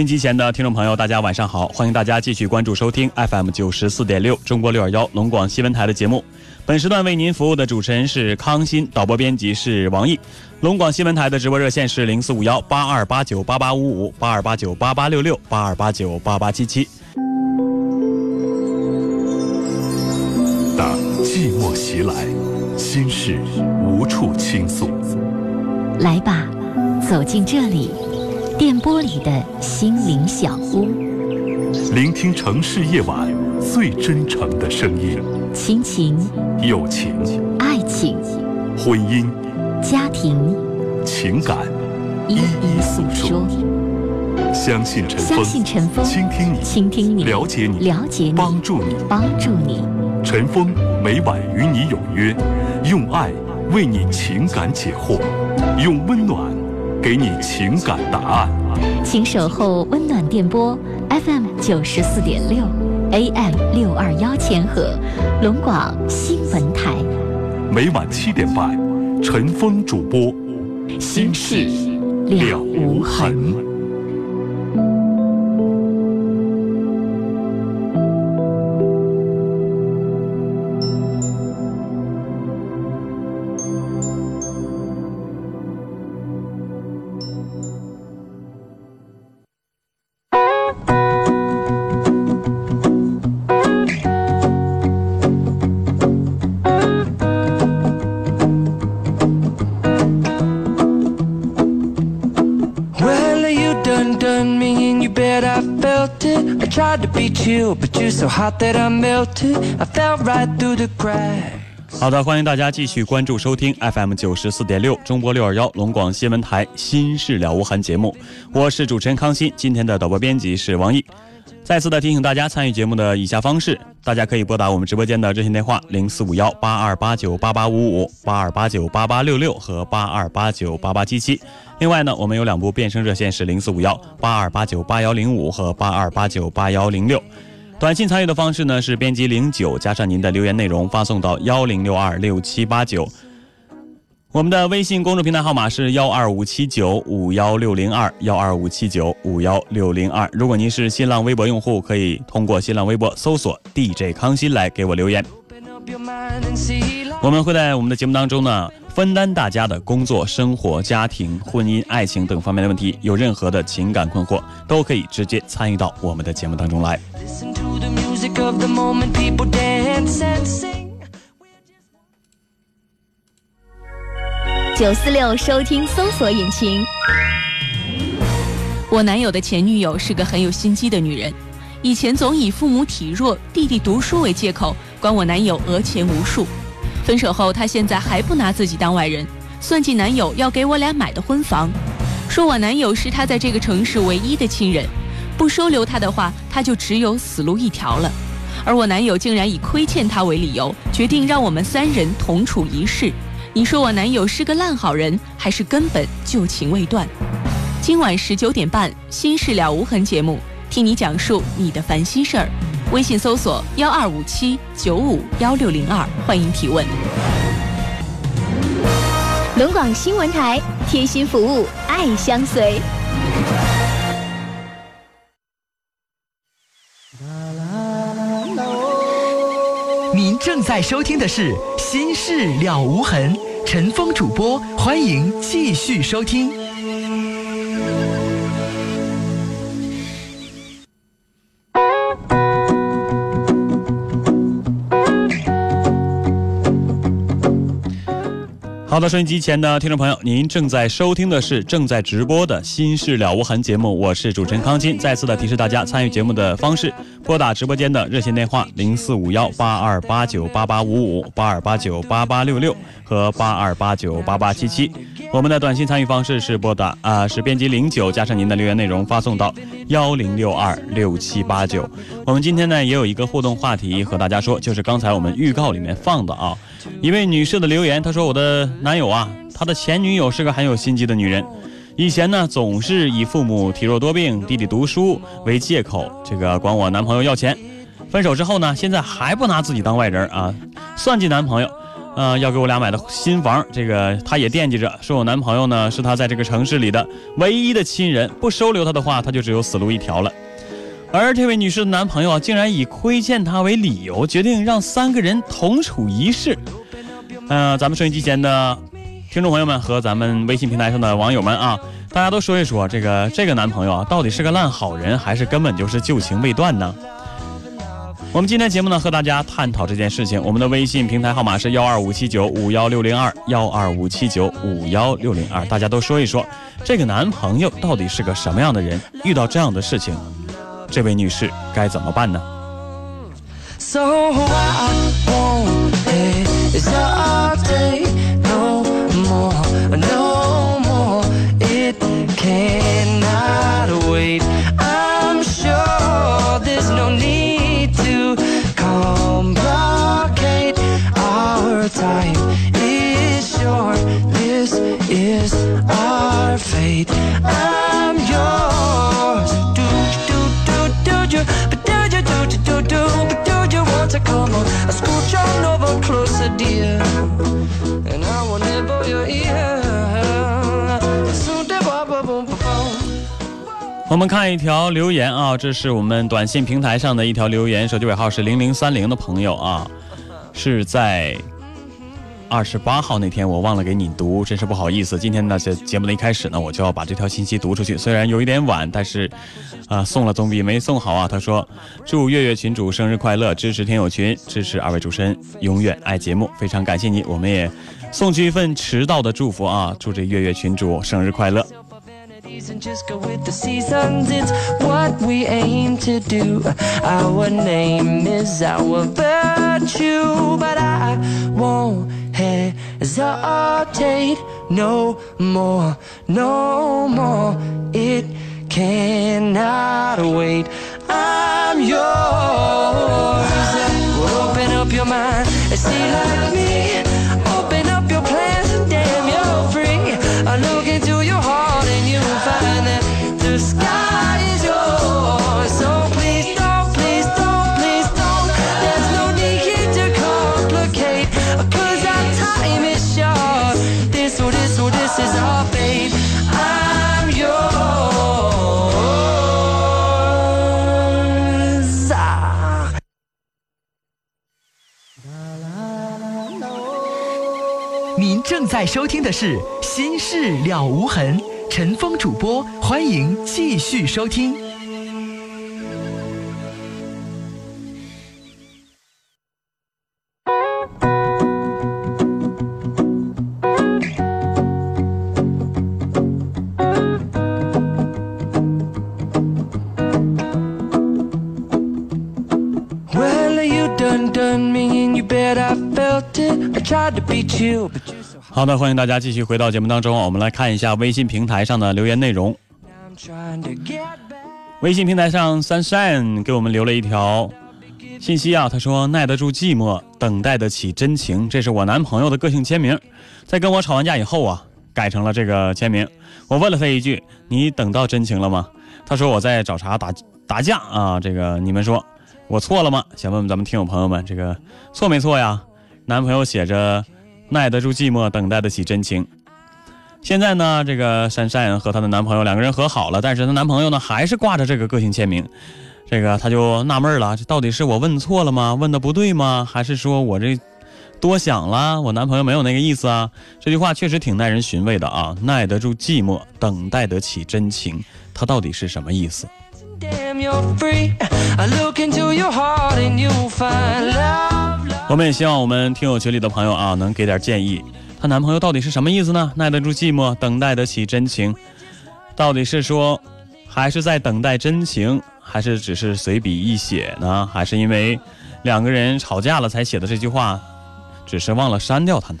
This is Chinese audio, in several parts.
收音机前的听众朋友，大家晚上好！欢迎大家继续关注收听 FM 九十四点六中国六二幺龙广新闻台的节目。本时段为您服务的主持人是康欣，导播编辑是王毅。龙广新闻台的直播热线是零四五幺八二八九八八五五八二八九八八六六八二八九八八七七。当寂寞袭来，心事无处倾诉，来吧，走进这里。电波里的心灵小屋，聆听城市夜晚最真诚的声音。亲情、友情、爱情、婚姻、家庭、情感，一一诉说。相信陈峰，相信陈峰，倾听你，倾听你，了解你，了解你，帮助你，帮助你。陈峰每晚与你有约，用爱为你情感解惑，用温暖。给你情感答案，请守候温暖电波 FM 九十四点六 AM 六二幺千赫，龙广新闻台。每晚七点半，陈峰主播，心事了无痕。好的，欢迎大家继续关注收听 FM 九十四点六中波六二幺龙广新闻台《心事了无痕》节目，我是主持人康欣，今天的导播编辑是王毅。再次的提醒大家参与节目的以下方式，大家可以拨打我们直播间的热线电话零四五幺八二八九八八五五八二八九八八六六和八二八九八八七七。另外呢，我们有两部变声热线是零四五幺八二八九八幺零五和八二八九八幺零六。短信参与的方式呢是编辑零九加上您的留言内容发送到幺零六二六七八九。我们的微信公众平台号码是幺二五七九五幺六零二幺二五七九五幺六零二。如果您是新浪微博用户，可以通过新浪微博搜索 DJ 康欣来给我留言。我们会在我们的节目当中呢，分担大家的工作、生活、家庭、婚姻、爱情等方面的问题。有任何的情感困惑，都可以直接参与到我们的节目当中来。九四六收听搜索引擎。我男友的前女友是个很有心机的女人，以前总以父母体弱、弟弟读书为借口，管我男友讹钱无数。分手后，她现在还不拿自己当外人，算计男友要给我俩买的婚房，说我男友是她在这个城市唯一的亲人，不收留他的话，她就只有死路一条了。而我男友竟然以亏欠她为理由，决定让我们三人同处一室。你说我男友是个烂好人，还是根本旧情未断？今晚十九点半，《心事了无痕》节目，替你讲述你的烦心事儿。微信搜索幺二五七九五幺六零二，欢迎提问。龙广新闻台贴心服务，爱相随。您正在收听的是《心事了无痕》，陈峰主播，欢迎继续收听。好的，收音机前的听众朋友，您正在收听的是正在直播的《心事了无痕》节目，我是主持人康金。再次的提示大家，参与节目的方式：拨打直播间的热线电话零四五幺八二八九八八五五八二八九八八六六和八二八九八八七七。我们的短信参与方式是拨打啊，是编辑零九加上您的留言内容发送到幺零六二六七八九。我们今天呢也有一个互动话题和大家说，就是刚才我们预告里面放的啊。一位女士的留言，她说：“我的男友啊，他的前女友是个很有心机的女人，以前呢总是以父母体弱多病、弟弟读书为借口，这个管我男朋友要钱。分手之后呢，现在还不拿自己当外人啊，算计男朋友。呃，要给我俩买的新房，这个她也惦记着，说我男朋友呢是她在这个城市里的唯一的亲人，不收留她的话，她就只有死路一条了。而这位女士的男朋友啊，竟然以亏欠她为理由，决定让三个人同处一室。嗯，咱们收音机前的听众朋友们和咱们微信平台上的网友们啊，大家都说一说这个这个男朋友啊，到底是个烂好人，还是根本就是旧情未断呢？我们今天节目呢，和大家探讨这件事情。我们的微信平台号码是幺二五七九五幺六零二幺二五七九五幺六零二，大家都说一说，这个男朋友到底是个什么样的人？遇到这样的事情。这位女士该怎么办呢？So over closer, dear, 我们看一条留言啊，这是我们短信平台上的一条留言，手机尾号是零零三零的朋友啊，是在。二十八号那天我忘了给你读，真是不好意思。今天呢，这节目的一开始呢，我就要把这条信息读出去。虽然有一点晚，但是，啊，送了总比没送好啊。他说：“祝月月群主生日快乐，支持天友群，支持二位主持人，永远爱节目，非常感谢你。我们也送去一份迟到的祝福啊，祝这月月群主生日快乐。” It's what we aim to do. Our name is our virtue, but I won't hesitate no more, no more. It cannot wait. I'm yours. Open up your mind and see like 在收听的是《心事了无痕》。陈峰主播，欢迎继续收听。好的，欢迎大家继续回到节目当中。我们来看一下微信平台上的留言内容。微信平台上，sunshine 给我们留了一条信息啊，他说：“耐得住寂寞，等待得起真情。”这是我男朋友的个性签名，在跟我吵完架以后啊，改成了这个签名。我问了他一句：“你等到真情了吗？”他说：“我在找茬打打架啊。”这个你们说我错了吗？想问问咱们听友朋友们，这个错没错呀？男朋友写着。耐得住寂寞，等待得起真情。现在呢，这个珊珊和她的男朋友两个人和好了，但是她男朋友呢还是挂着这个个性签名。这个她就纳闷了，这到底是我问错了吗？问的不对吗？还是说我这多想了？我男朋友没有那个意思啊？这句话确实挺耐人寻味的啊！耐得住寂寞，等待得起真情，他到底是什么意思？我们也希望我们听友群里的朋友啊，能给点建议。她男朋友到底是什么意思呢？耐得住寂寞，等待得起真情，到底是说还是在等待真情，还是只是随笔一写呢？还是因为两个人吵架了才写的这句话，只是忘了删掉它呢？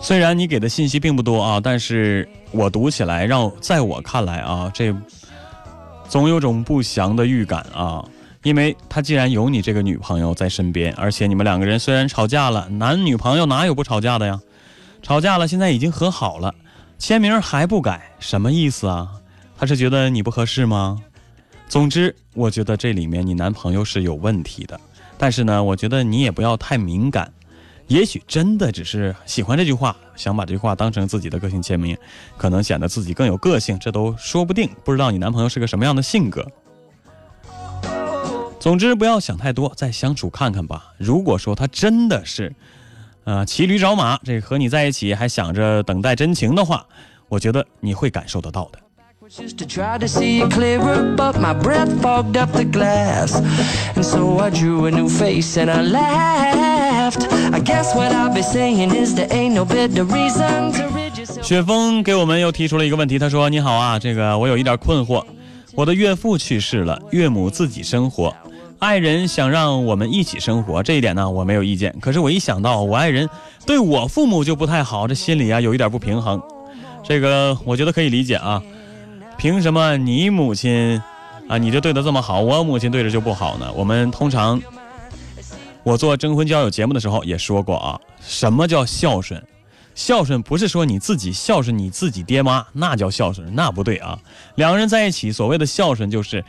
虽然你给的信息并不多啊，但是我读起来，让在我看来啊，这。总有种不祥的预感啊，因为他既然有你这个女朋友在身边，而且你们两个人虽然吵架了，男女朋友哪有不吵架的呀？吵架了，现在已经和好了，签名还不改，什么意思啊？他是觉得你不合适吗？总之，我觉得这里面你男朋友是有问题的，但是呢，我觉得你也不要太敏感，也许真的只是喜欢这句话，想把这句话当成自己的个性签名，可能显得自己更有个性，这都说不定。不知道你男朋友是个什么样的性格。总之，不要想太多，再相处看看吧。如果说他真的是，呃，骑驴找马，这和你在一起还想着等待真情的话，我觉得你会感受得到的。雪峰给我们又提出了一个问题，他说：“你好啊，这个我有一点困惑，我的岳父去世了，岳母自己生活，爱人想让我们一起生活，这一点呢我没有意见。可是我一想到我爱人对我父母就不太好，这心里啊有一点不平衡。这个我觉得可以理解啊，凭什么你母亲啊你就对她这么好，我母亲对着就不好呢？我们通常我做征婚交友节目的时候也说过啊，什么叫孝顺？”孝顺不是说你自己孝顺你自己爹妈，那叫孝顺，那不对啊。两个人在一起，所谓的孝顺就是，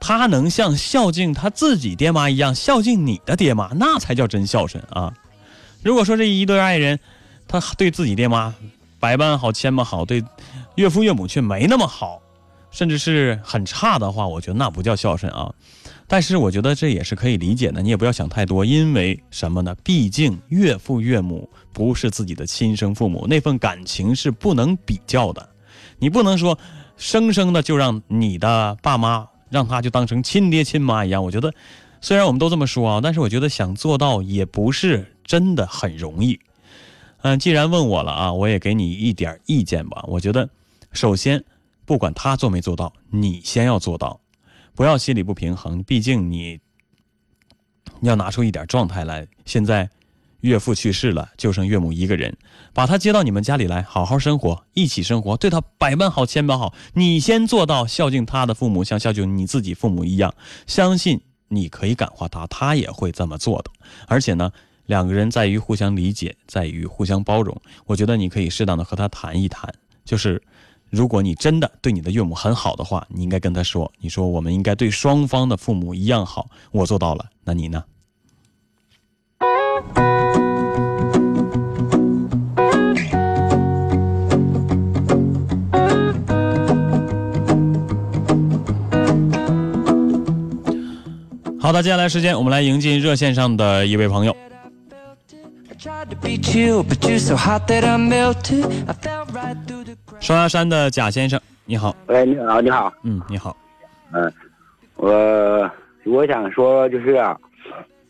他能像孝敬他自己爹妈一样孝敬你的爹妈，那才叫真孝顺啊。如果说这一对爱人，他对自己爹妈百般好、千般好，对岳父岳母却没那么好，甚至是很差的话，我觉得那不叫孝顺啊。但是我觉得这也是可以理解的，你也不要想太多，因为什么呢？毕竟岳父岳母不是自己的亲生父母，那份感情是不能比较的。你不能说生生的就让你的爸妈让他就当成亲爹亲妈一样。我觉得虽然我们都这么说啊，但是我觉得想做到也不是真的很容易。嗯，既然问我了啊，我也给你一点意见吧。我觉得首先不管他做没做到，你先要做到。不要心里不平衡，毕竟你要拿出一点状态来。现在岳父去世了，就剩岳母一个人，把他接到你们家里来，好好生活，一起生活，对他百般好，千般好。你先做到孝敬他的父母，像孝敬你自己父母一样，相信你可以感化他，他也会这么做的。而且呢，两个人在于互相理解，在于互相包容。我觉得你可以适当的和他谈一谈，就是。如果你真的对你的岳母很好的话，你应该跟他说：“你说我们应该对双方的父母一样好。”我做到了，那你呢？好的，接下来时间我们来迎进热线上的一位朋友。双鸭山的贾先生，你好，喂，你好，你好，嗯，你好，嗯，我我想说就是啊，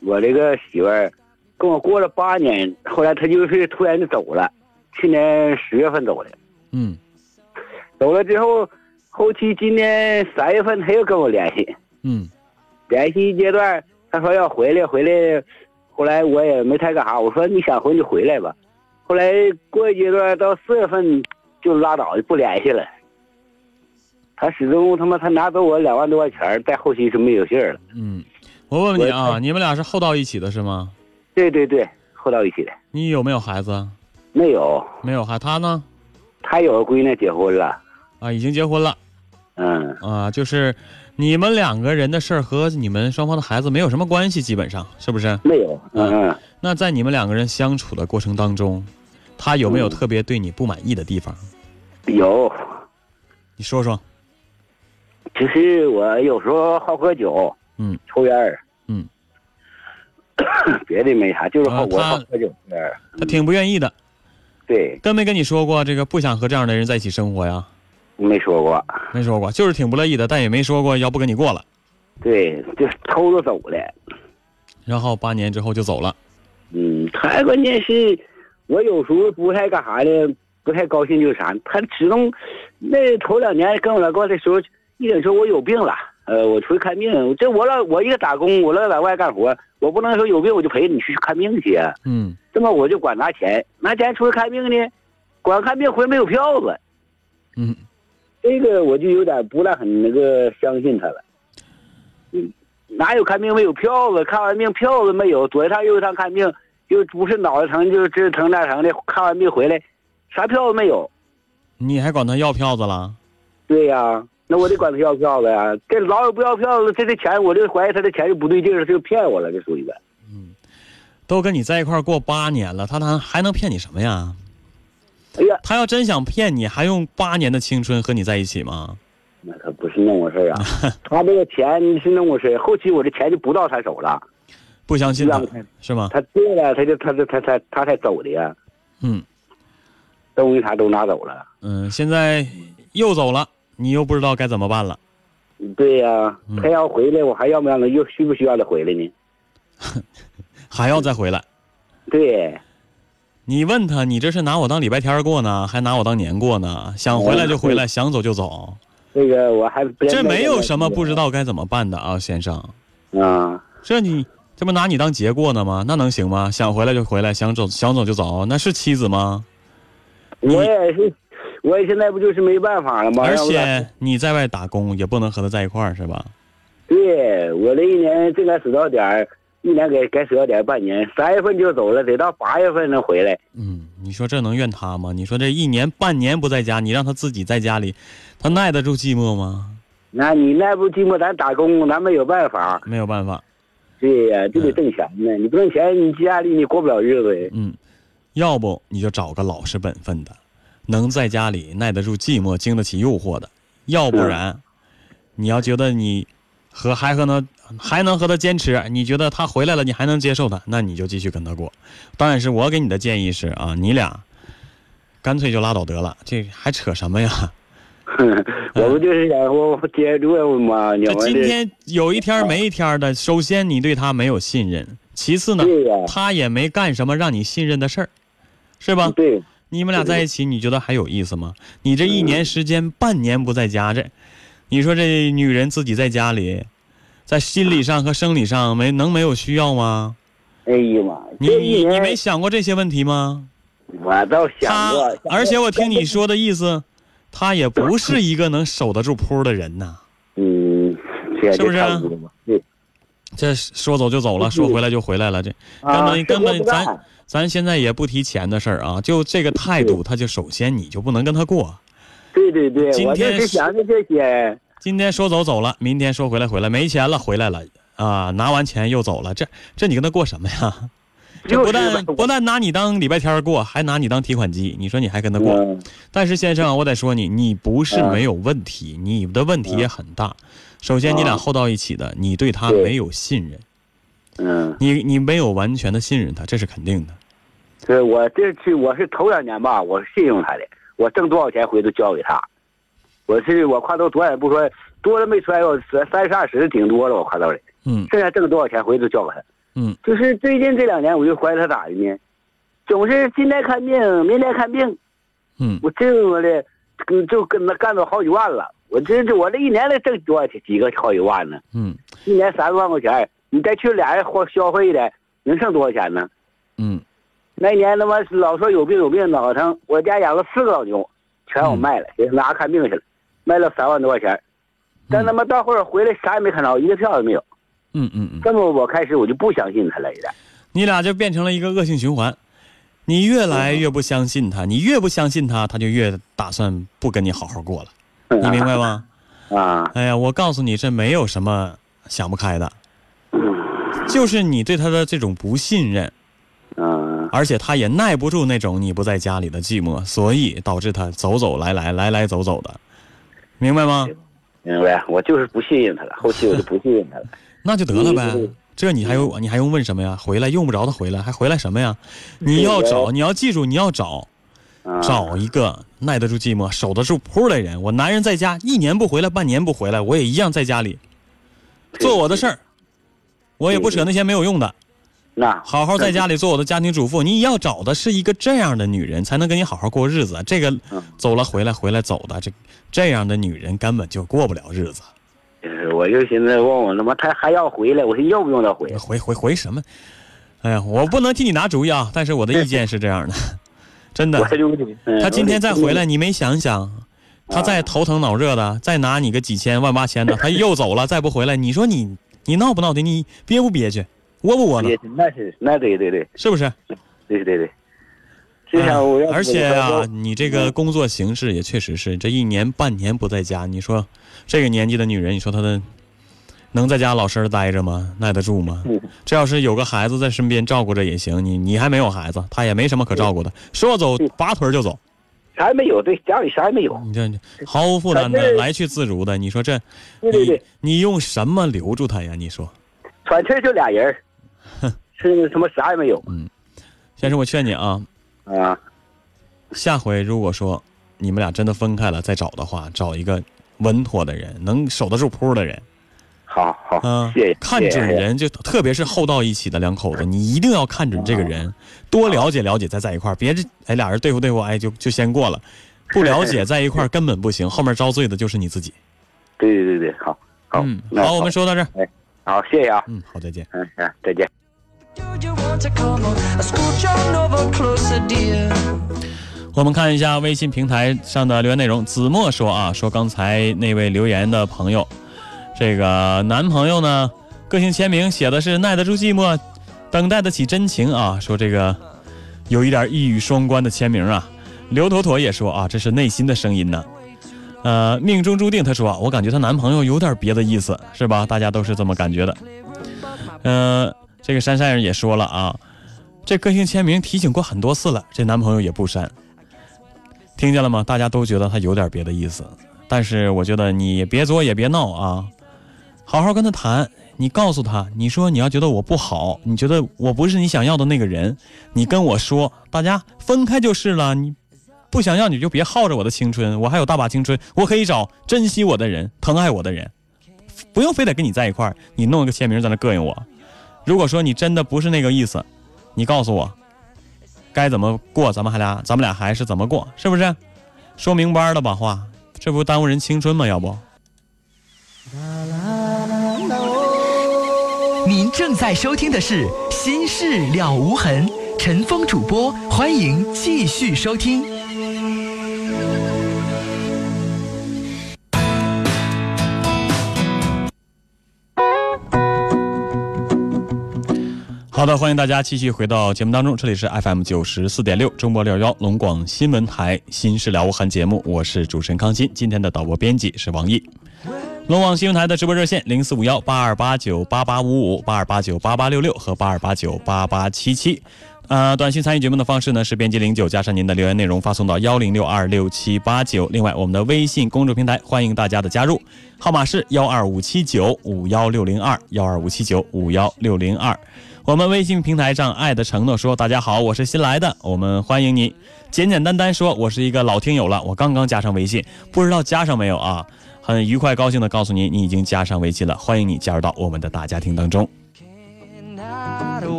我这个媳妇儿跟我过了八年，后来她就是突然就走了，去年十月份走的，嗯。走了之后，后期今年三月份她又跟我联系，嗯。联系一阶段，她说要回来，回来，后来我也没太干啥，我说你想回就回来吧，后来过一阶段到四月份就拉倒，就不联系了。他始终他妈他拿走我两万多块钱，在后期就没有信儿了。嗯，我问问你啊，你们俩是后到一起的是吗？对对对，后到一起的你有没有孩子？没有，没有孩，他呢？他有个闺女结婚了，啊，已经结婚了嗯，啊，就是你们两个人的事儿和你们双方的孩子没有什么关系，基本上是不是？没有，嗯嗯，那在你们两个人相处的过程当中，他有没有嗯特别对你不满意的地方？有，你说说。就是我有时候好喝酒，嗯，抽烟儿，嗯，别的没啥，就是好、我好喝酒抽烟儿，他挺不愿意的，对，跟没跟你说过这个不想和这样的人在一起生活呀？没说过，没说过，就是挺不乐意的，但也没说过要不跟你过了。对，就偷着走了，然后八年之后就走了。嗯，他关键是，我有时候不太干啥的，不太高兴就是啥，他始终那头两年跟我来过的时候，一整说我有病了，呃，我出去看病，这我老我一个打工，我老在外干活，我不能说有病我就陪你去看病去啊，嗯。这么我就管拿钱，拿钱出去看病呢，管看病回来没有票子，嗯，这个我就有点不大很那个相信他了。嗯，哪有看病没有票子？看完病票子没有，左一趟右一趟看病，又不是脑袋疼就是这疼那疼的，看完病回来，啥票都没有。你还管他要票子了？对呀、那我得管他要票子呀。这老有不要票子，这这钱我就怀疑他的钱就不对劲儿，他就骗我了，这属于呗。都跟你在一块儿过八年了，他他还能骗你什么呀？哎呀，他要真想骗你，还用八年的青春和你在一起吗？那可不是那么回事儿啊。他这个钱是那么回事儿，后期我这钱就不到他手了。不相信他是吗？他对了，他就他就他才他才走的呀，嗯东西啥都拿走了。嗯，现在又走了，你又不知道该怎么办了。对呀、嗯他要回来，我还要不要他，又需不需要他回来呢？还要再回来？对，你问他，你这是拿我当礼拜天过呢，还拿我当年过呢？想回来就回来，想走就走，这个我还不这没有什么不知道该怎么办的啊，先生。啊。这你这不拿你当节过呢吗？那能行吗？想回来就回来，想走想走就走，那是妻子吗？你我也是，我也现在不就是没办法了吗？而且你在外打工也不能和他在一块儿，是吧？对我这一年正该死到点儿，一年该该死到点儿半年，三月份就走了，得到八月份能回来。嗯，你说这能怨他吗？你说这一年半年不在家，你让他自己在家里，他耐得住寂寞吗？那你耐不寂寞，咱打工，咱没有办法。没有办法。对呀，就得挣钱呢。你不挣钱，你家里你过不了日子呀。嗯，要不你就找个老实本分的，能在家里耐得住寂寞、经得起诱惑的；要不然，你要觉得你和还和他还能和他坚持，你觉得他回来了你还能接受他，那你就继续跟他过。但是我给你的建议是啊，你俩干脆就拉倒得了，这还扯什么呀？我不就是想我我接住吗？你这们今天有一天没一天的，首先你对他没有信任，其次呢，他也没干什么让你信任的事儿，是吧？对你们俩在一起，你觉得还有意思吗？你这一年时间，半年不在家，这，你说这女人自己在家里，在心理上和生理上没能没有需要吗？哎呀妈，你你你没想过这些问题吗？我倒想他过，而且我听你说的意思，他也不是一个能守得住铺的人呐。嗯，是不是啊这说走就走了，说回来就回来了，这根啊本根本咱咱现在也不提钱的事儿啊，就这个态度，他就首先你就不能跟他过。对对对，今天想着这些。今天说走走了，明天说回来回来，没钱了回来了啊，拿完钱又走了，这这你跟他过什么呀？这不但不但拿你当礼拜天过，还拿你当提款机，你说你还跟他过？嗯但是先生，我得说你，你不是没有问题，你的问题也很大。首先，你俩厚到一起的，你对他没有信任，嗯，你你没有完全的信任他，这是肯定的。对我这次我是头两年吧，我是信用他的，我挣多少钱回头交给他。我是我挎兜多少也不说，多了没揣过，三三十二十顶多了，我挎兜里，嗯剩下挣多少钱回头交给他。嗯，就是最近这两年，我就怀疑他咋的呢？总是今天看病，明天看病，嗯我这么的，就跟他干到好几万了。我这这我这一年得挣多少钱？几个好几万呢？嗯一年三万块钱，你再去俩人花消费的，能剩多少钱呢？嗯那一年他妈老说有病有病脑疼，我家养了四个老牛，全我卖了，给拿看病去了，卖了三万多块钱。但他妈到后边回来啥也没看着，一个票也没有。嗯嗯嗯，这么我开始我就不相信他了，有点。你俩就变成了一个恶性循环。你越来越不相信他，你越不相信他，他就越打算不跟你好好过了。你明白吗？啊，哎呀，我告诉你，这没有什么想不开的，就是你对他的这种不信任，嗯，而且他也耐不住那种你不在家里的寂寞，所以导致他走走来来来来走走的，明白吗？明白。我就是不信任他了，后期我就不信任他了。那就得了呗嗯。这你还有你还用问什么呀？回来用不着他回来，还回来什么 呀？你要找，你要记住，你要找啊、找一个耐得住寂寞、守得住铺的人。我男人在家一年不回来，半年不回来，我也一样在家里做我的事儿，我也不扯那些没有用的，那好好在家里 做我的家庭主妇。你要找的是一个这样的女人，才能跟你好好过日子。这个嗯走了回来回来走的，这这样的女人根本就过不了日子。呃我就寻思问我他妈他还要回来，我说用不用他回？回回回什么？哎呀，我不能替你拿主意啊，但是我的意见是这样的，真的他今天再回来，你没想想，他再头疼脑热的，再拿你个几千万八千的，他又走了，再不回来，你说你你闹不闹的？你憋不憋屈？窝不窝就呢？那是那对对对是不是？对对对，而且啊啊，，你这个工作形式也确实是这一年半年不在家，你说这个年纪的女人，你说她的能在家老实儿待着吗？耐得住吗？嗯。这要是有个孩子在身边照顾着也行，你你还没有孩子，她也没什么可照顾的，说走嗯。拔腿就走，啥也没有，对，家里啥也没有。你这毫无负担的来去自如的，你说这你对对对，你用什么留住他呀？你说，喘气儿就俩人儿，是什么啥也没有。嗯。先生，我劝你啊，啊。下回如果说你们俩真的分开了再找的话，找一个稳妥的人，能守得住铺的人。好好，嗯，谢谢。看准人，就特别是厚到一起的两口子，你一定要看准这个人，多了解了解再在一块儿，别这哎俩人对付对付，哎就就先过了，不了解在一块儿根本不行，后面遭罪的就是你自己。对对对对，好，好，嗯，那好，我们说到这儿，哎好，谢谢啊，嗯，好，再见。嗯嗯，再见。我们看一下微信平台上的留言内容。子墨说啊，说刚才那位留言的朋友，这个男朋友呢，个性签名写的是耐得住寂寞，等待得起真情啊。说这个有一点一语双关的签名啊。刘妥妥也说啊，这是内心的声音呢。呃，命中注定，她说啊，我感觉她男朋友有点别的意思，是吧？大家都是这么感觉的。呃，这个珊珊也说了啊，这个性签名提醒过很多次了，这男朋友也不删。听见了吗？大家都觉得他有点别的意思，但是我觉得你别作也别闹啊，好好跟他谈。你告诉他，你说你要觉得我不好，你觉得我不是你想要的那个人，你跟我说，大家分开就是了。你不想要你就别耗着我的青春，我还有大把青春，我可以找珍惜我的人、疼爱我的人，不用非得跟你在一块儿。你弄一个签名在那膈应我。如果说你真的不是那个意思，你告诉我，该怎么过，咱们还俩，咱们俩还是怎么过，是不是？说明白了吧话，这不耽误人青春吗？要不？您正在收听的是《心事了无痕》，陈峰主播，欢迎继续收听。好的，欢迎大家继续回到节目当中，这里是 FM 九十四点六中波六幺龙广新闻台《新事了无痕》节目，我是主持人康欣，今天的导播编辑是王毅。龙广新闻台的直播热线零四五幺八二八九八八五五八二八九八八六六和八二八九八八七七。呃，短信参与节目的方式呢是编辑零九加上您的留言内容发送到幺零六二六七八九。另外，我们的微信公众平台欢迎大家的加入，号码是幺二五七九五幺六零二幺二五七九五幺六零二。我们微信平台上爱的承诺说：“大家好，我是新来的，我们欢迎你。”简简单单说：“我是一个老听友了，我刚刚加上微信，不知道加上没有啊？”很愉快高兴的告诉你，你已经加上微信了，欢迎你加入到我们的大家庭当中。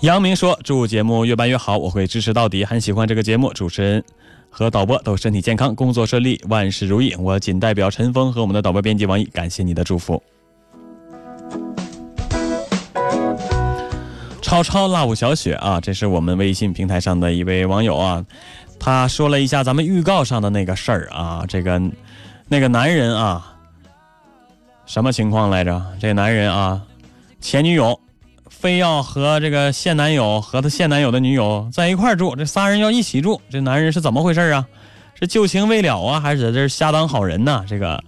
杨明说：“祝节目越办越好，我会支持到底。很喜欢这个节目，主持人和导播都身体健康，工作顺利，万事如意。我仅代表陈峰和我们的导播编辑王毅，感谢你的祝福。”超超 love 小雪啊，这是我们微信平台上的一位网友啊，他说了一下咱们预告上的那个事儿啊，这个那个男人啊，什么情况来着？这男人啊，前女友非要和这个现男友和他现男友的女友在一块住，这仨人要一起住，这男人是怎么回事啊？是旧情未了啊，还是在这瞎当好人呢？这个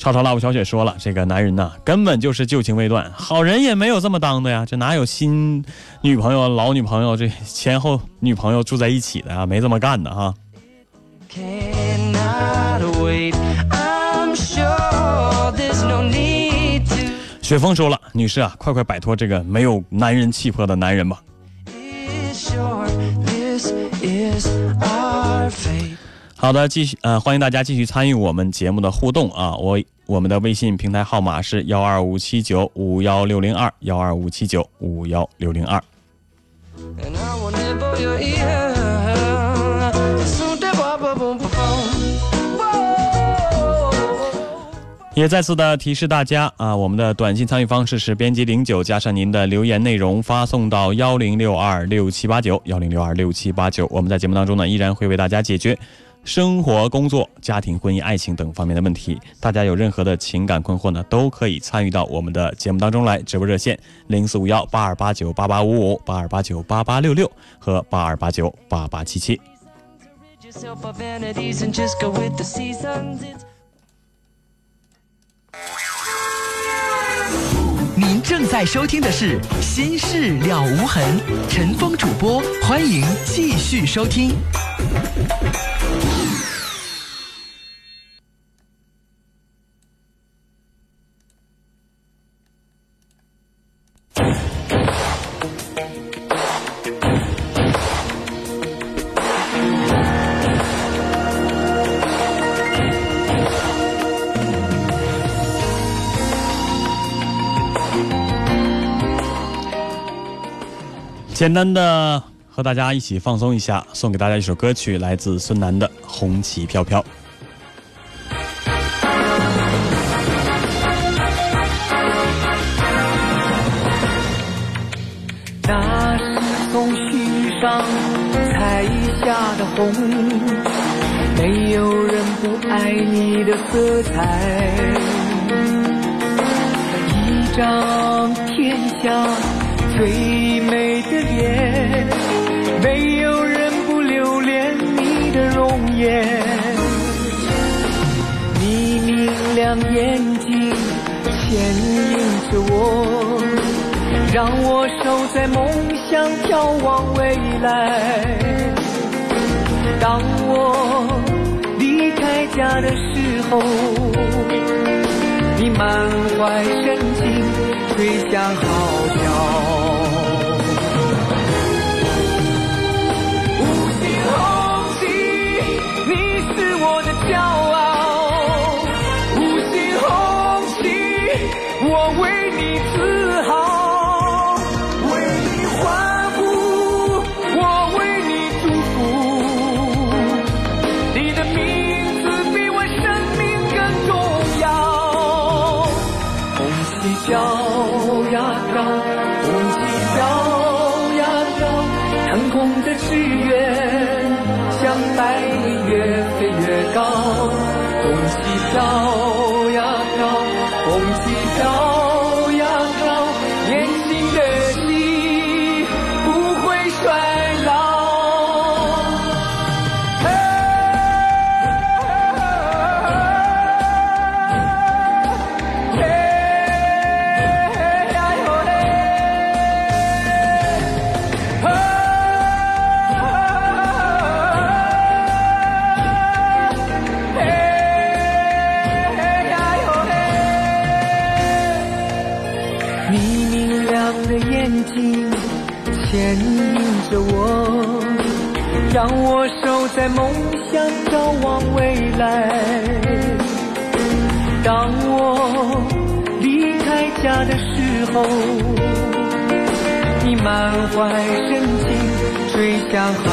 超超辣舞小雪说了，这个男人呐，根本就是旧情未断，好人也没有这么当的呀，这哪有新女朋友、老女朋友这前后女朋友住在一起的啊？没这么干的哈。Cannot wait. I'm sure there's no need to. 雪峰说了，女士啊，快快摆脱这个没有男人气魄的男人吧。好的，继续呃，欢迎大家继续参与我们节目的互动啊！我我们的微信平台号码是幺二五七九五幺六零二幺二五七九五幺六零二。也再次的提示大家啊，我们的短信参与方式是编辑零九加上您的留言内容发送到幺零六二六七八九幺零六二六七八九。我们在节目当中呢，依然会为大家解决生活、工作、家庭、婚姻、爱情等方面的问题，大家有任何的情感困惑呢，都可以参与到我们的节目当中来。直播热线零四五幺八二八九八八五五、八二八九八八六六和八二八九八八七七。您正在收听的是《心事了无痕》，陈峰主播，欢迎继续收听。简单的和大家一起放松一下，送给大家一首歌曲，来自孙楠的《红旗飘飘》。那是从须上采下的红，没有人不爱你的色彩。一张天下最美的脸，没有人不留恋你的容颜。你明亮眼睛牵引着我。让我守在梦想，眺望未来。当我离开家的时候，你满怀深情吹响号我，让我守在梦想，眺望未来。当我离开家的时候，你满怀深情吹响号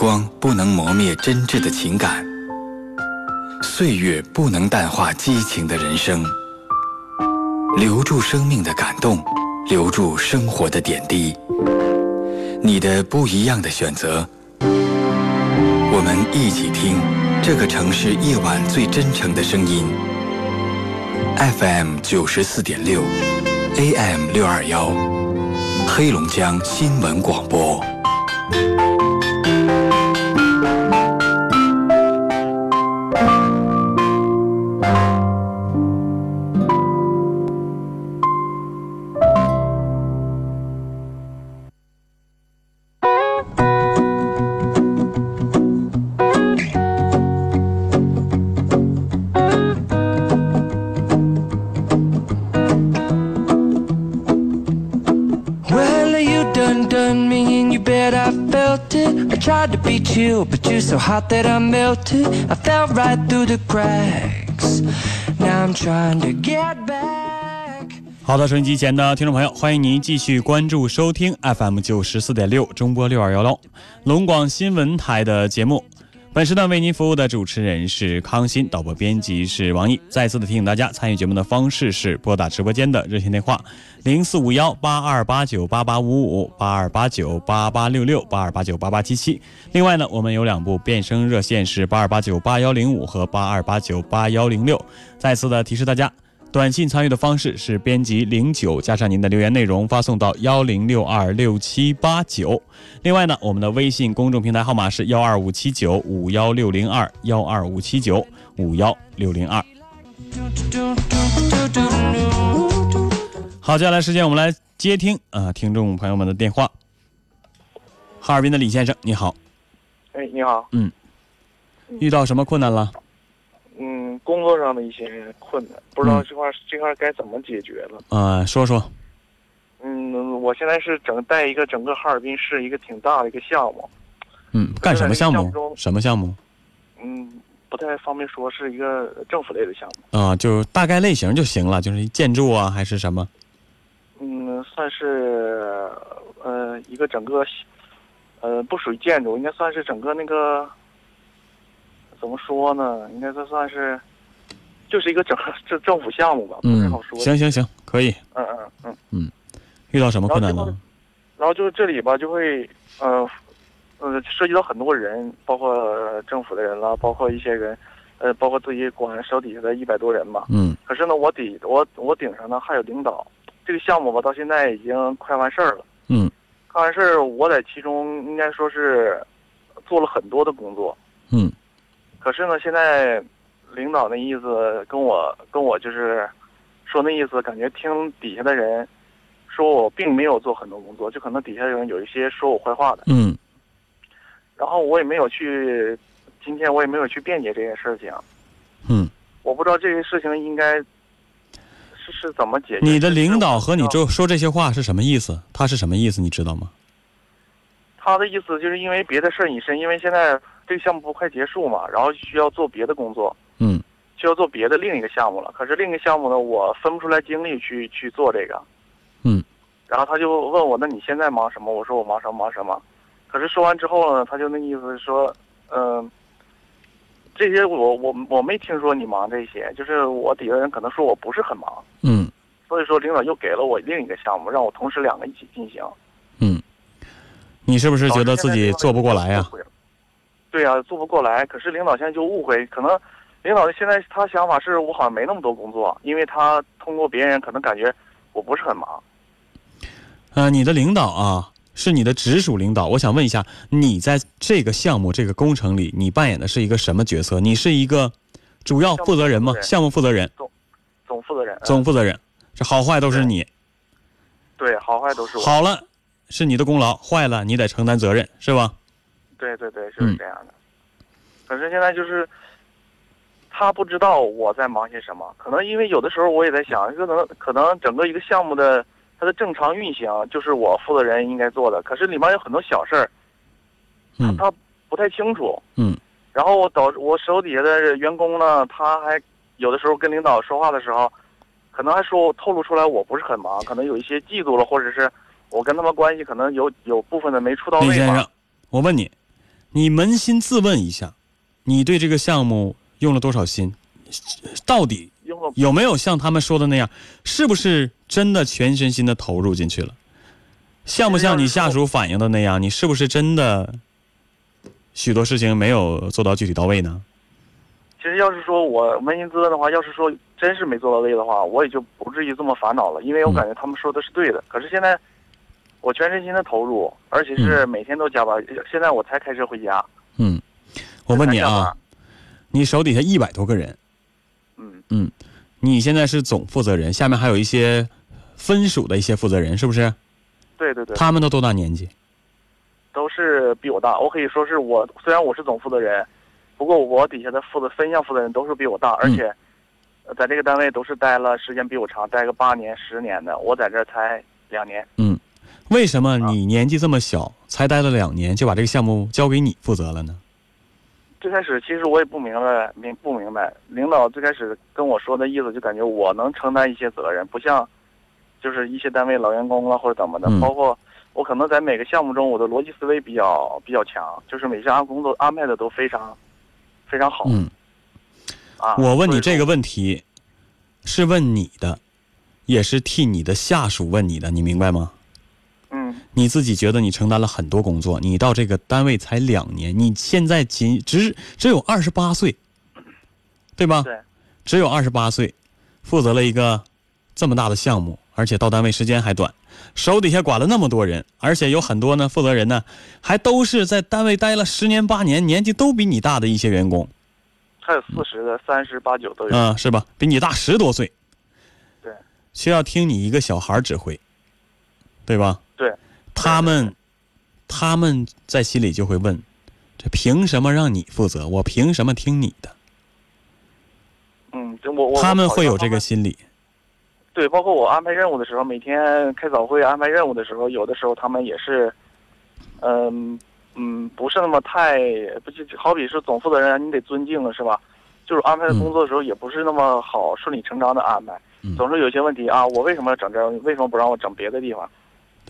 光不能磨灭真挚的情感，岁月不能淡化激情的人生。留住生命的感动，留住生活的点滴。你的不一样的选择，我们一起听这个城市夜晚最真诚的声音。FM 九十四点六，AM 六二幺，黑龙江新闻广播。Tracks. Now I'm trying to get back. 好的，收音机前的听众朋友，欢迎您继续关注收听 FM 九十四点六中波六二幺幺龙广新闻台的节目。本时段为您服务的主持人是康欣，导播编辑是王毅。再次的提醒大家，参与节目的方式是拨打直播间的热线电话零四五幺八二八九八八五五八二八九八八六六八二八九八八七七。另外呢，我们有两部变声热线是八二八九八幺零五和八二八九八幺零六。再次的提示大家。短信参与的方式是编辑零九加上您的留言内容发送到幺零六二六七八九。另外呢，我们的微信公众平台号码是幺二五七九五幺六零二幺二五七九五幺六零二。好，接下来时间我们来接听啊、呃听众朋友们的电话。哈尔滨的李先生，你好，哎，你好，嗯遇到什么困难了？嗯，工作上的一些困难，不知道这块儿、这块儿该怎么解决了。呃，说说，嗯，我现在是整带一个整个哈尔滨市一个挺大的一个项目，嗯，干什么项目？项目什么项目？嗯，不太方便说，是一个政府类的项目。啊、就大概类型就行了，就是建筑啊，还是什么？嗯，算是呃一个整个呃不属于建筑，应该算是整个那个怎么说呢？应该这算是就是一个整这政府项目吧，不太嗯好说。，行行行，可以。嗯嗯嗯嗯。遇到什么困难了然后？就是这里吧，就会呃呃涉及到很多人，包括呃政府的人了，包括一些人，呃，包括自己管手底下的一百多人吧。嗯可是呢，我底我我顶上呢还有领导，这个项目吧到现在已经快完事儿了。嗯快完事儿，我在其中应该说是做了很多的工作。嗯可是呢，现在领导那意思跟我跟我就是说那意思，感觉听底下的人说我并没有做很多工作，就可能底下人有一些说我坏话的，嗯然后我也没有去，今天我也没有去辩解这件事情，嗯，我不知道这个事情应该是是怎么解决。你的领导和你就说这些话是什么意思？他是什么意思？你知道吗？他的意思就是因为别的事儿隐身，因为现在这个项目不快结束嘛，然后需要做别的工作，嗯就要做别的另一个项目了。可是另一个项目呢，我分不出来精力去去做这个。嗯。然后他就问我：“那你现在忙什么？”我说：“我忙什么忙什么。”可是说完之后呢，他就那意思说：“嗯、这些我我我没听说你忙这些，就是我底下人可能说我不是很忙，嗯所以说领导又给了我另一个项目，让我同时两个一起进行。嗯，你是不是觉得自己做不过来啊呀、对呀、做不过来。可是领导现在就误会，可能领导现在他想法是我好像没那么多工作，因为他通过别人可能感觉我不是很忙。呃，你的领导啊，是你的直属领导。我想问一下，你在这个项目、这个工程里，你扮演的是一个什么角色？你是一个主要负责人吗？项目负责人、总总负责人，总负责人，这好坏都是你。对，好坏都是我。好了，是你的功劳；坏了，你得承担责任，是吧？对对对，就是这样的。可是现在就是他不知道我在忙些什么，可能因为有的时候我也在想，可能可能整个一个项目的它的正常运行就是我负责人应该做的，可是里面有很多小事儿，嗯。他不太清楚。嗯。然后我导我手底下的员工呢，他还有的时候跟领导说话的时候，可能还说我透露出来我不是很忙，可能有一些嫉妒了，或者是我跟他们关系可能有有部分的没处到位吧。李先生。，我问你，你扪心自问一下，你对这个项目用了多少心？到底有没有像他们说的那样？是不是真的全身心的投入进去了？像不像你下属反映的那样？你是不是真的许多事情没有做到具体到位呢？其实要是说我扪心自问的话，要是说真是没做到位的话，我也就不至于这么烦恼了，因为我感觉他们说的是对的。可是现在我全身心的投入，而且是每天都加班，现在我才开车回家。嗯，我问你啊班，你手底下一百多个人，嗯嗯，你现在是总负责人，下面还有一些分属的一些负责人，是不是？对对对，他们都多大年纪？都是比我大。我可以说是我虽然我是总负责人，不过我底下的负责分项负责人都是比我大，而且呃在这个单位都是待了时间比我长，待个八年、十年的，我在这儿才两年。嗯，为什么啊你年纪这么小，才待了两年就把这个项目交给你负责了呢？最开始其实我也不明白，明不明白，领导最开始跟我说的意思，就感觉我能承担一些责任，不像就是一些单位老员工了或者怎么的，嗯包括我可能在每个项目中，我的逻辑思维比较比较强，就是每项工作安排的都非常非常好、嗯，啊。我问你这个问题，是问你的，也是替你的下属问你的，你明白吗？嗯你自己觉得你承担了很多工作，你到这个单位才两年，你现在仅只只有二十八岁，对吧？对，只有二十八岁，负责了一个这么大的项目，而且到单位时间还短，手底下管了那么多人，而且有很多呢负责人呢，还都是在单位待了十年八年，年纪都比你大的一些员工，还有四十的、三十八九都有。嗯、是吧？比你大十多岁，对，需要听你一个小孩指挥，对吧？对，他们，他们在心里就会问：这凭什么让你负责？我凭什么听你的？嗯，就我我他们会有这个心理。对，包括我安排任务的时候，每天开早会安排任务的时候，有的时候他们也是，嗯嗯，不是那么太不就好比是总负责人，你得尊敬了，是吧？就是安排的工作的时候，也不是那么好顺理成章的安排，嗯总是有些问题啊，我为什么要整这儿？为什么不让我整别的地方？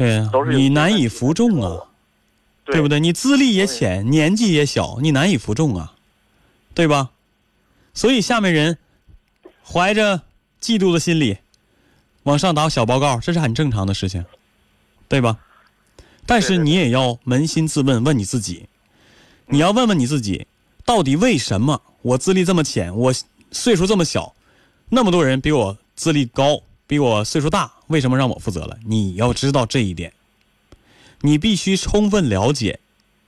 对呀、都是你难以服众啊，对不对？你资历也浅，年纪也小，你难以服众啊，对吧？所以下面人怀着嫉妒的心理往上打小报告，这是很正常的事情，对吧？但是你也要扪心自问，问你自己，你要问问你自己，到底为什么我资历这么浅，我岁数这么小，那么多人比我资历高，比我岁数大，为什么让我负责了？你要知道这一点，你必须充分了解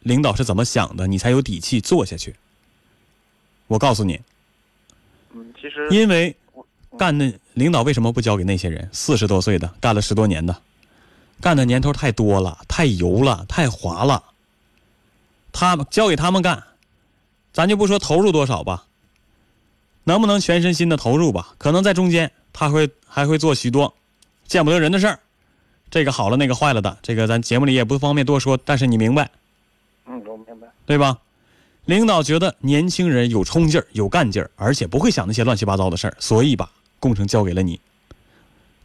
领导是怎么想的，你才有底气做下去。我告诉你，嗯，其实因为干的领导为什么不交给那些人？四十多岁的，干了十多年的，干的年头太多了，太油了，太滑了。他们交给他们干，咱就不说投入多少吧，能不能全身心的投入吧？可能在中间他会还会做许多见不得人的事儿，这个好了那个坏了的，这个咱节目里也不方便多说，但是你明白嗯，我明白。对吧？领导觉得年轻人有冲劲儿、有干劲儿，而且不会想那些乱七八糟的事儿，所以把工程交给了你。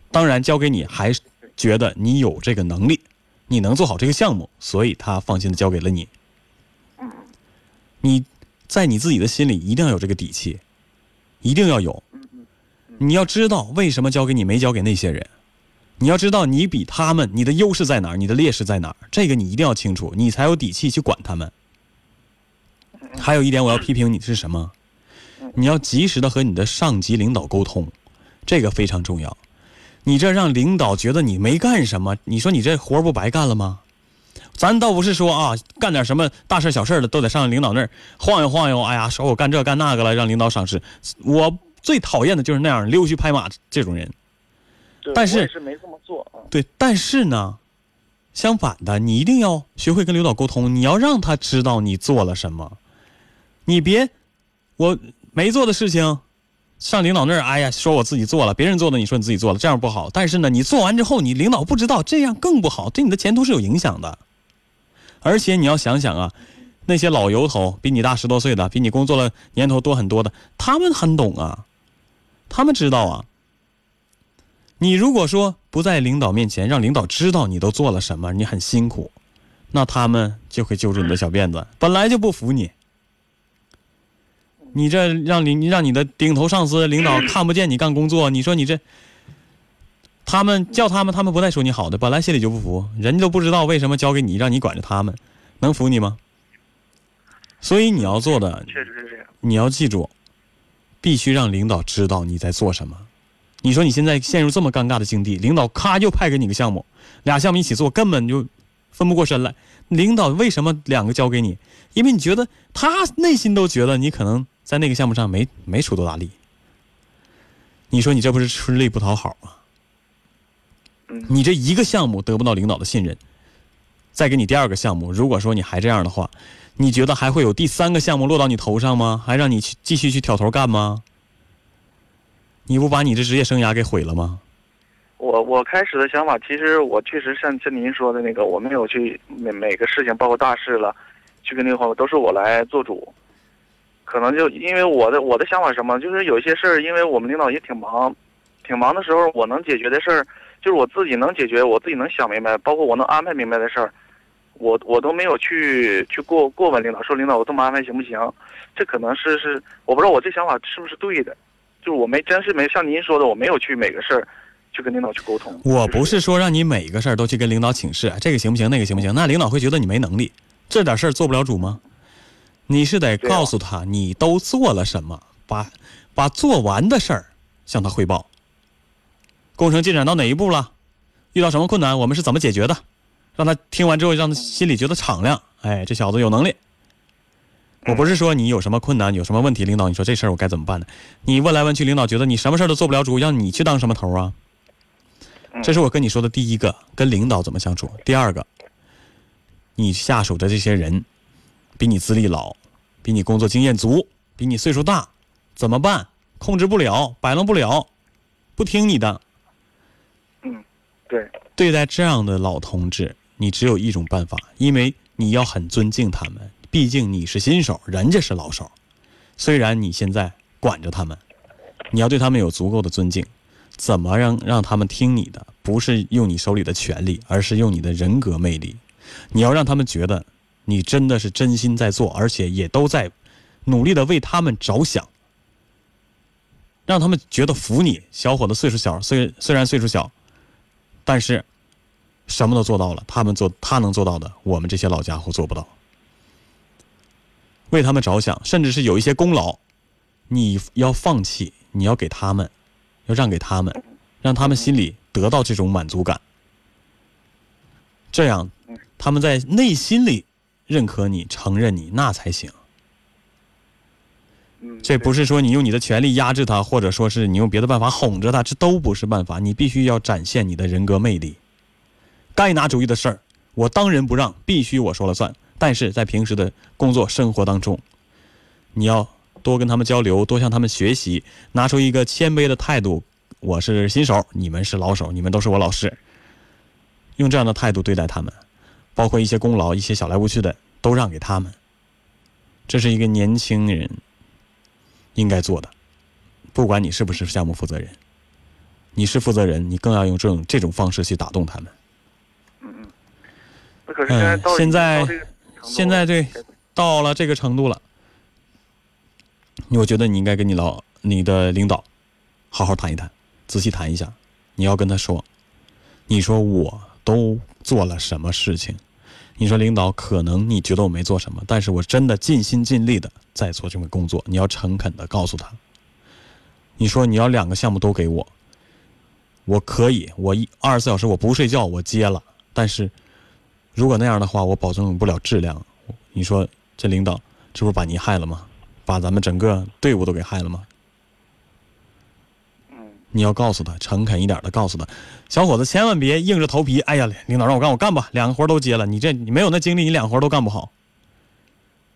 当然，交给你还是觉得你有这个能力，你能做好这个项目，所以他放心的交给了你。你在你自己的心里一定要有这个底气，一定要有。你要知道为什么交给你没交给那些人，你要知道你比他们你的优势在哪儿，你的劣势在哪儿，这个你一定要清楚，你才有底气去管他们。还有一点我要批评你是什么？你要及时的和你的上级领导沟通，这个非常重要。你这让领导觉得你没干什么，你说你这活儿不白干了吗？咱倒不是说啊，干点什么大事小事的都得上领导那儿晃悠晃悠，哎呀，说我干这干那个了，让领导赏识。我最讨厌的就是那样溜须拍马这种人。对但是是没这么做啊。对，但是呢，相反的，你一定要学会跟领导沟通，你要让他知道你做了什么，你别我没做的事情，上领导那儿，哎呀，说我自己做了，别人做的你说你自己做了，这样不好。但是呢，你做完之后，你领导不知道，这样更不好，对你的前途是有影响的。而且你要想想啊，那些老油头，比你大十多岁的，比你工作了年头多很多的，他们很懂啊，他们知道啊。你如果说不在领导面前让领导知道你都做了什么，你很辛苦，那他们就会揪住你的小辫子，本来就不服你。你这让领让你的顶头上司领导看不见你干工作，你说你这，他们叫他们，他们不带说你好的，本来心里就不服，人家都不知道为什么交给你，让你管着他们，能服你吗？所以你要做的，确实是这样。你要记住，必须让领导知道你在做什么。你说你现在陷入这么尴尬的境地，领导咔就派给你个项目，俩项目一起做，根本就分不过身来。领导为什么两个交给你？因为你觉得他内心都觉得你可能在那个项目上没没出多大力。你说你这不是吃力不讨好吗？你这一个项目得不到领导的信任，再给你第二个项目，如果说你还这样的话，你觉得还会有第三个项目落到你头上吗？还让你去继续去挑头干吗？你不把你这职业生涯给毁了吗？我我开始的想法，其实我确实像像您说的那个，我没有去每每个事情，包括大事了，去跟那个都是我来做主。可能就因为我的我的想法是什么，就是有一些事儿，因为我们领导也挺忙，挺忙的时候，我能解决的事儿，就是我自己能解决，我自己能想明白，包括我能安排明白的事儿，我我都没有去去过过问领导，说领导我这么安排行不行？这可能是是我不知道我这想法是不是对的，就是我没真是没像您说的，我没有去每个事儿去跟领导去沟通。我不是说让你每一个事儿都去跟领导请示，这个行不行，那个行不行？那领导会觉得你没能力，这点事儿做不了主吗？你是得告诉他你都做了什么，把把做完的事儿向他汇报。工程进展到哪一步了？遇到什么困难？我们是怎么解决的？让他听完之后，让他心里觉得敞亮。哎，这小子有能力。我不是说你有什么困难、有什么问题，领导你说这事儿我该怎么办呢？你问来问去，领导觉得你什么事儿都做不了主，让你去当什么头啊？这是我跟你说的第一个，跟领导怎么相处。第二个，你下属的这些人。比你资历老，比你工作经验足，比你岁数大，怎么办？控制不了，摆弄不了，不听你的。嗯，对。对待这样的老同志，你只有一种办法，因为你要很尊敬他们，毕竟你是新手，人家是老手。虽然你现在管着他们，你要对他们有足够的尊敬。怎么让让他们听你的？不是用你手里的权力，而是用你的人格魅力。你要让他们觉得。你真的是真心在做，而且也都在努力的为他们着想，让他们觉得服你。小伙子岁数小，虽虽然岁数小，但是什么都做到了。他们做他能做到的，我们这些老家伙做不到。为他们着想，甚至是有一些功劳，你要放弃，你要给他们，要让给他们，让他们心里得到这种满足感，这样他们在内心里。认可你，承认你，那才行。这不是说你用你的权力压制他，或者说是你用别的办法哄着他，这都不是办法。你必须要展现你的人格魅力。该拿主意的事儿，我当仁不让，必须我说了算。但是在平时的工作生活当中，你要多跟他们交流，多向他们学习，拿出一个谦卑的态度。我是新手，你们是老手，你们都是我老师。用这样的态度对待他们。包括一些功劳、一些小来无去的，都让给他们。这是一个年轻人应该做的。不管你是不是项目负责人，你是负责人，你更要用这种这种方式去打动他们。嗯嗯。那可是现在现在现在对到了这个程度了，我觉得你应该跟你老你的领导好好谈一谈，仔细谈一下。你要跟他说，你说我都做了什么事情。你说领导可能你觉得我没做什么，但是我真的尽心尽力的在做这份工作。你要诚恳的告诉他。你说你要两个项目都给我，我可以，我一二十四小时我不睡觉我接了。但是如果那样的话，我保证不了质量。你说这领导这不是把你害了吗？把咱们整个队伍都给害了吗？你要告诉他，诚恳一点的告诉他，小伙子千万别硬着头皮。哎呀，领导让我干，我干吧，两个活都接了。你这你没有那精力，你两活都干不好。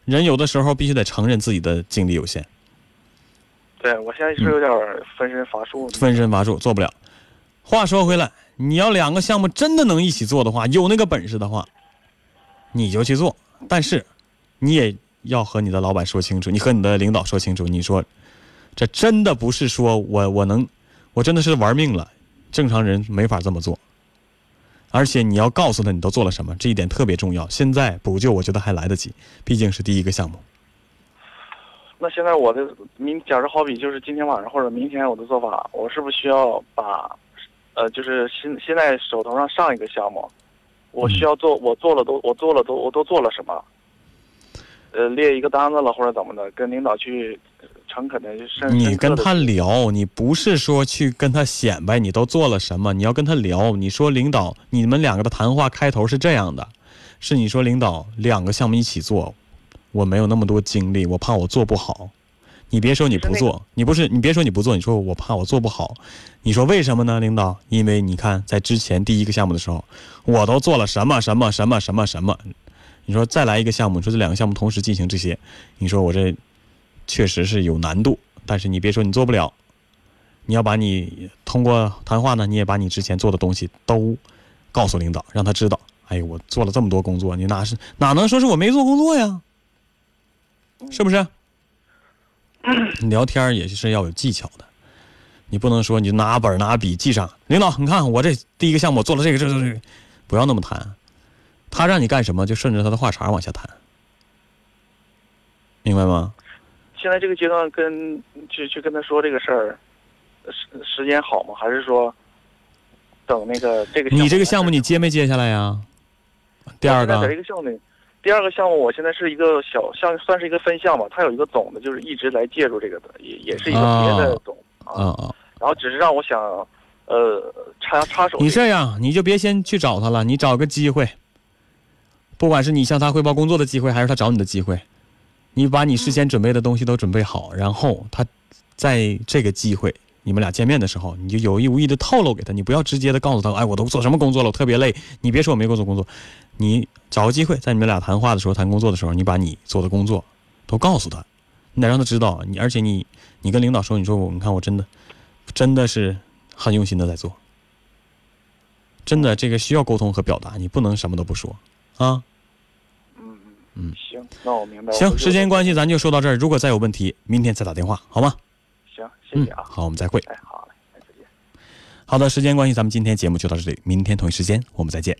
人有的时候必须得承认自己的精力有限。对我现在是有点分身乏术。分身乏术做不了。话说回来，你要两个项目真的能一起做的话，有那个本事的话，你就去做。但是你也要和你的老板说清楚，你和你的领导说清楚，你说这真的不是说我我能。我真的是玩命了，正常人没法这么做。而且你要告诉他你都做了什么，这一点特别重要。现在补救，我觉得还来得及，毕竟是第一个项目。那现在我的明，假如好比就是今天晚上或者明天我的做法，我是不是需要把，呃，就是现现在手头上上一个项目，我需要做，我做了都，我做了都，我都做了什么？呃列一个单子了或者怎么的，跟领导去诚恳的深你跟他聊，你不是说去跟他显摆你都做了什么，你要跟他聊。你说领导，你们两个的谈话开头是这样的，是你说领导两个项目一起做，我没有那么多精力，我怕我做不好。你别说你不做，你不是你别说你不做，你说我怕我做不好。你说为什么呢，领导？因为你看在之前第一个项目的时候，我都做了什么什么什么什么什么。你说再来一个项目，你说这两个项目同时进行这些，你说我这确实是有难度，但是你别说你做不了，你要把你通过谈话呢，你也把你之前做的东西都告诉领导，让他知道。哎呦，我做了这么多工作，你哪是哪能说是我没做工作呀？是不是？聊天儿也是要有技巧的，你不能说你就拿本儿拿笔记上。领导，你看我这第一个项目我做了这个这个这个，不要那么谈。他让你干什么，就顺着他的话茬往下谈，明白吗？现在这个阶段跟去去跟他说这个事儿，时时间好吗？还是说等那个这个你这个项项目你接没接下来呀？第二在这个个项目里，第二个项目我现在是一个小项，算是一个分项吧。它有一个总的，就是一直来介入这个的，也也是一个别的总啊啊，然后只是让我想，呃，插插手。你这样你就别先去找他了，你找个机会，不管是你向他汇报工作的机会，还是他找你的机会，你把你事先准备的东西都准备好，然后他在这个机会你们俩见面的时候，你就有意无意的透露给他，你不要直接的告诉他，哎，我都做什么工作了，我特别累。你别说我没工作工作，你找个机会，在你们俩谈话的时候谈工作的时候，你把你做的工作都告诉他，你得让他知道你，而且你你跟领导说，你说我，你看我真的真的是很用心的在做，真的这个需要沟通和表达，你不能什么都不说啊。嗯嗯，行，那我明白。我行，时间关系咱就说到这儿，如果再有问题，明天再打电话好吗？行，谢谢啊。好，我们再会。哎，好嘞，哎再见。好的，时间关系，咱们今天节目就到这里，明天同一时间我们再见。